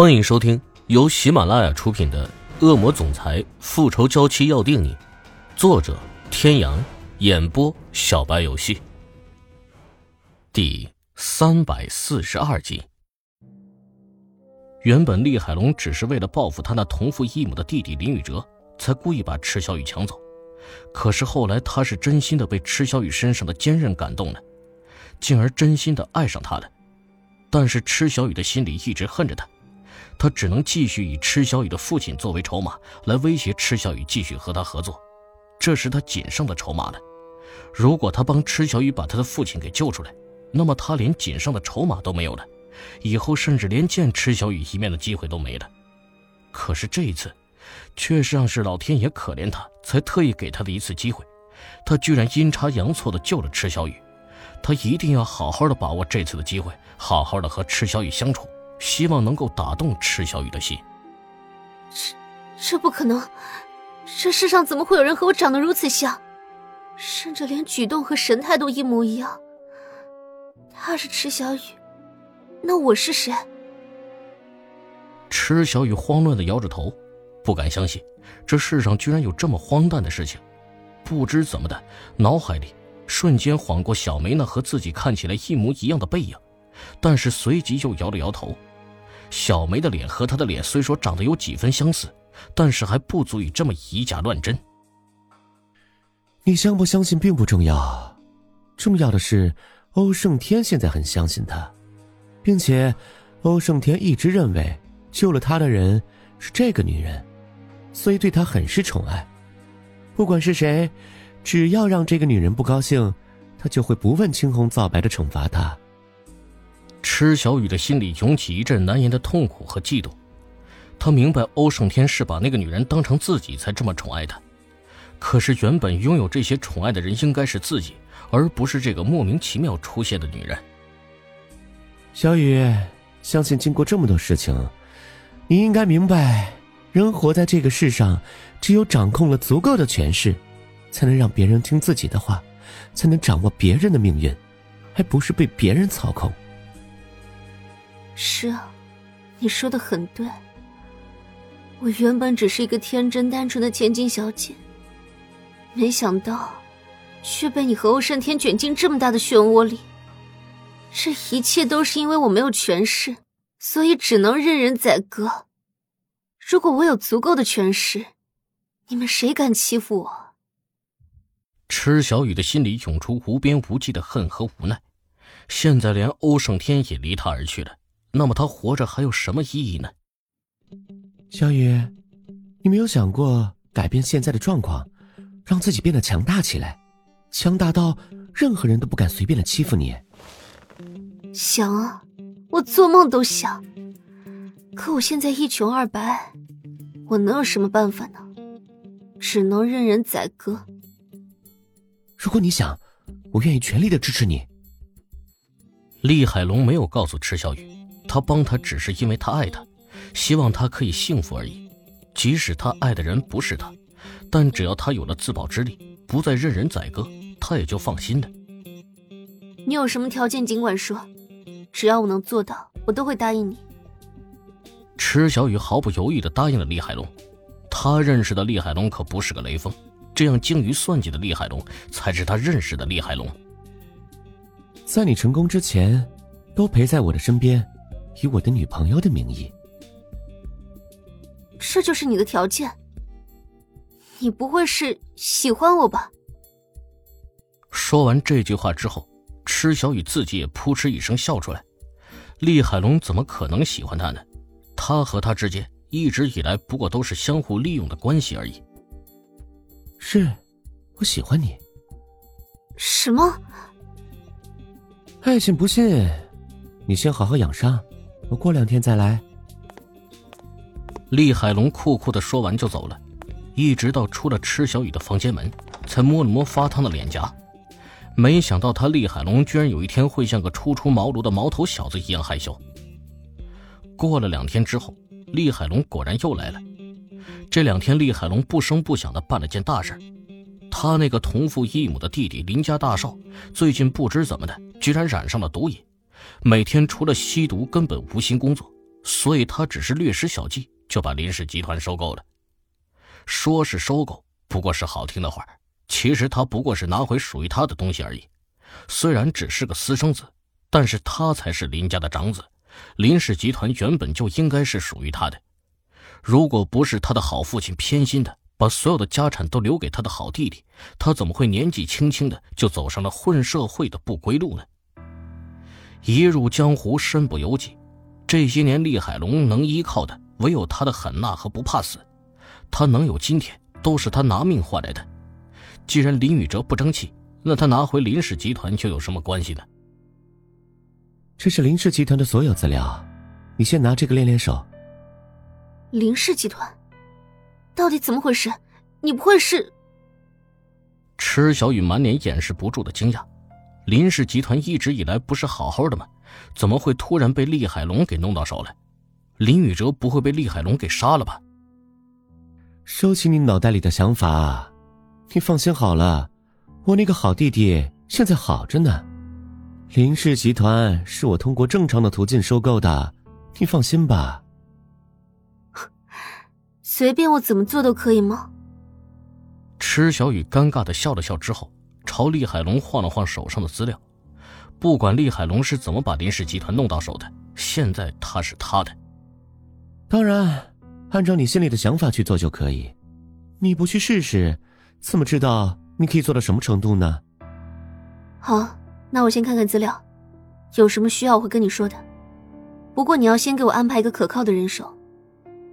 欢迎收听由喜马拉雅出品的《恶魔总裁复仇娇妻要定你》，作者：天阳，演播：小白游戏。第三百四十二集。原本厉海龙只是为了报复他那同父异母的弟弟林宇哲，才故意把池小雨抢走。可是后来他是真心的被池小雨身上的坚韧感动了，进而真心的爱上他了。但是池小雨的心里一直恨着他。他只能继续以池小雨的父亲作为筹码，来威胁池小雨继续和他合作，这是他仅剩的筹码了。如果他帮池小雨把他的父亲给救出来，那么他连仅剩的筹码都没有了，以后甚至连见池小雨一面的机会都没了。可是这一次，却像是老天爷可怜他，才特意给他的一次机会，他居然阴差阳错的救了池小雨。他一定要好好的把握这次的机会，好好的和池小雨相处。希望能够打动池小雨的心。这，这不可能！这世上怎么会有人和我长得如此像，甚至连举动和神态都一模一样？他是池小雨，那我是谁？池小雨慌乱的摇着头，不敢相信这世上居然有这么荒诞的事情。不知怎么的，脑海里瞬间晃过小梅那和自己看起来一模一样的背影，但是随即又摇了摇头。小梅的脸和她的脸虽说长得有几分相似，但是还不足以这么以假乱真。你相不相信并不重要，重要的是欧胜天现在很相信他，并且欧胜天一直认为救了他的人是这个女人，所以对他很是宠爱。不管是谁，只要让这个女人不高兴，他就会不问青红皂白的惩罚她。池小雨的心里涌起一阵难言的痛苦和嫉妒，他明白欧胜天是把那个女人当成自己才这么宠爱她，可是原本拥有这些宠爱的人应该是自己，而不是这个莫名其妙出现的女人。小雨，相信经过这么多事情，你应该明白，人活在这个世上，只有掌控了足够的权势，才能让别人听自己的话，才能掌握别人的命运，还不是被别人操控。是啊，你说的很对。我原本只是一个天真单纯的千金小姐，没想到却被你和欧胜天卷进这么大的漩涡里。这一切都是因为我没有权势，所以只能任人宰割。如果我有足够的权势，你们谁敢欺负我？池小雨的心里涌出无边无际的恨和无奈。现在连欧胜天也离他而去了。那么他活着还有什么意义呢？小雨，你没有想过改变现在的状况，让自己变得强大起来，强大到任何人都不敢随便的欺负你？想啊，我做梦都想。可我现在一穷二白，我能有什么办法呢？只能任人宰割。如果你想，我愿意全力的支持你。厉海龙没有告诉池小雨。他帮他只是因为他爱他，希望他可以幸福而已。即使他爱的人不是他，但只要他有了自保之力，不再任人宰割，他也就放心了。你有什么条件尽管说，只要我能做到，我都会答应你。池小雨毫不犹豫地答应了厉海龙。他认识的厉海龙可不是个雷锋，这样精于算计的厉海龙才是他认识的厉海龙。在你成功之前，都陪在我的身边。以我的女朋友的名义，这就是你的条件？你不会是喜欢我吧？说完这句话之后，池小雨自己也扑哧一声笑出来。厉海龙怎么可能喜欢他呢？他和他之间一直以来不过都是相互利用的关系而已。是，我喜欢你。什么？爱信不信？你先好好养伤。我过两天再来。厉海龙酷酷的说完就走了，一直到出了池小雨的房间门，才摸了摸发烫的脸颊。没想到他厉海龙居然有一天会像个初出茅庐的毛头小子一样害羞。过了两天之后，厉海龙果然又来了。这两天，厉海龙不声不响的办了件大事，他那个同父异母的弟弟林家大少，最近不知怎么的，居然染上了毒瘾。每天除了吸毒，根本无心工作，所以他只是略施小计就把林氏集团收购了。说是收购，不过是好听的话，其实他不过是拿回属于他的东西而已。虽然只是个私生子，但是他才是林家的长子，林氏集团原本就应该是属于他的。如果不是他的好父亲偏心的把所有的家产都留给他的好弟弟，他怎么会年纪轻轻的就走上了混社会的不归路呢？一入江湖身不由己，这些年厉海龙能依靠的唯有他的狠辣和不怕死，他能有今天都是他拿命换来的。既然林宇哲不争气，那他拿回林氏集团就有什么关系呢？这是林氏集团的所有资料，你先拿这个练练手。林氏集团，到底怎么回事？你不会是？池小雨满脸掩饰不住的惊讶。林氏集团一直以来不是好好的吗？怎么会突然被厉海龙给弄到手了？林宇哲不会被厉海龙给杀了吧？收起你脑袋里的想法，你放心好了，我那个好弟弟现在好着呢。林氏集团是我通过正常的途径收购的，你放心吧。随便我怎么做都可以吗？池小雨尴尬的笑了笑之后，朝厉海龙晃了晃手上的资料。不管厉海龙是怎么把林氏集团弄到手的，现在他是他的。当然，按照你心里的想法去做就可以。你不去试试，怎么知道你可以做到什么程度呢？好，那我先看看资料，有什么需要我会跟你说的。不过你要先给我安排一个可靠的人手。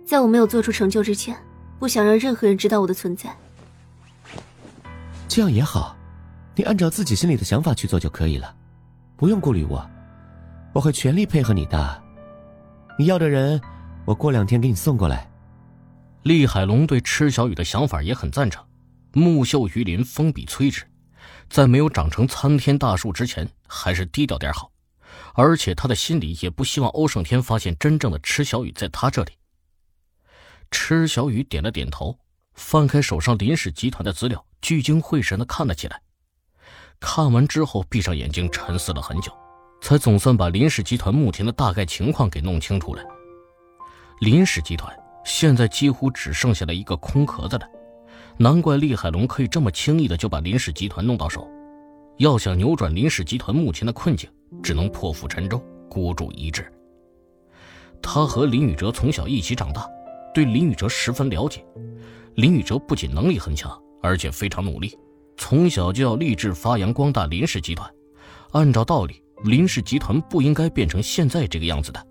在我没有做出成就之前，不想让任何人知道我的存在。这样也好，你按照自己心里的想法去做就可以了，不用顾虑我，我会全力配合你的。你要的人，我过两天给你送过来。厉海龙对池小雨的想法也很赞成。木秀于林，风必摧之，在没有长成参天大树之前，还是低调点好。而且他的心里也不希望欧胜天发现真正的池小雨在他这里。池小雨点了点头，翻开手上林氏集团的资料，聚精会神的看了起来。看完之后，闭上眼睛沉思了很久，才总算把林氏集团目前的大概情况给弄清楚了。林氏集团现在几乎只剩下了一个空壳子了，难怪厉海龙可以这么轻易的就把林氏集团弄到手。要想扭转林氏集团目前的困境，只能破釜沉舟，孤注一掷。他和林宇哲从小一起长大。对林宇哲十分了解，林宇哲不仅能力很强，而且非常努力，从小就要立志发扬光大林氏集团。按照道理，林氏集团不应该变成现在这个样子的。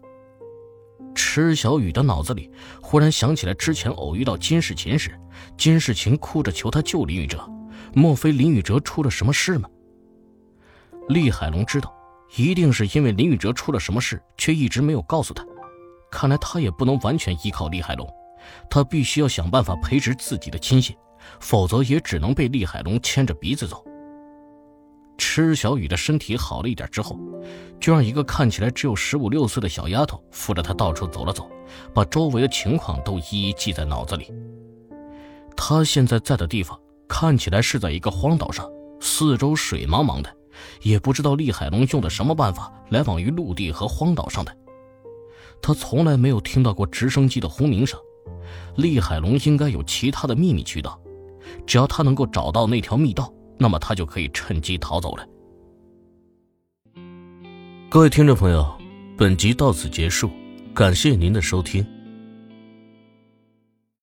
池小雨的脑子里忽然想起来之前偶遇到金世琴时，金世琴哭着求他救林宇哲，莫非林宇哲出了什么事吗？厉海龙知道，一定是因为林宇哲出了什么事，却一直没有告诉他。看来他也不能完全依靠厉海龙，他必须要想办法培植自己的亲信，否则也只能被厉海龙牵着鼻子走。池小雨的身体好了一点之后，就让一个看起来只有十五六岁的小丫头扶着她到处走了走，把周围的情况都一一记在脑子里。他现在在的地方看起来是在一个荒岛上，四周水茫茫的，也不知道厉海龙用的什么办法来往于陆地和荒岛上的。他从来没有听到过直升机的轰鸣声，厉海龙应该有其他的秘密渠道，只要他能够找到那条密道，那么他就可以趁机逃走了。各位听众朋友，本集到此结束，感谢您的收听。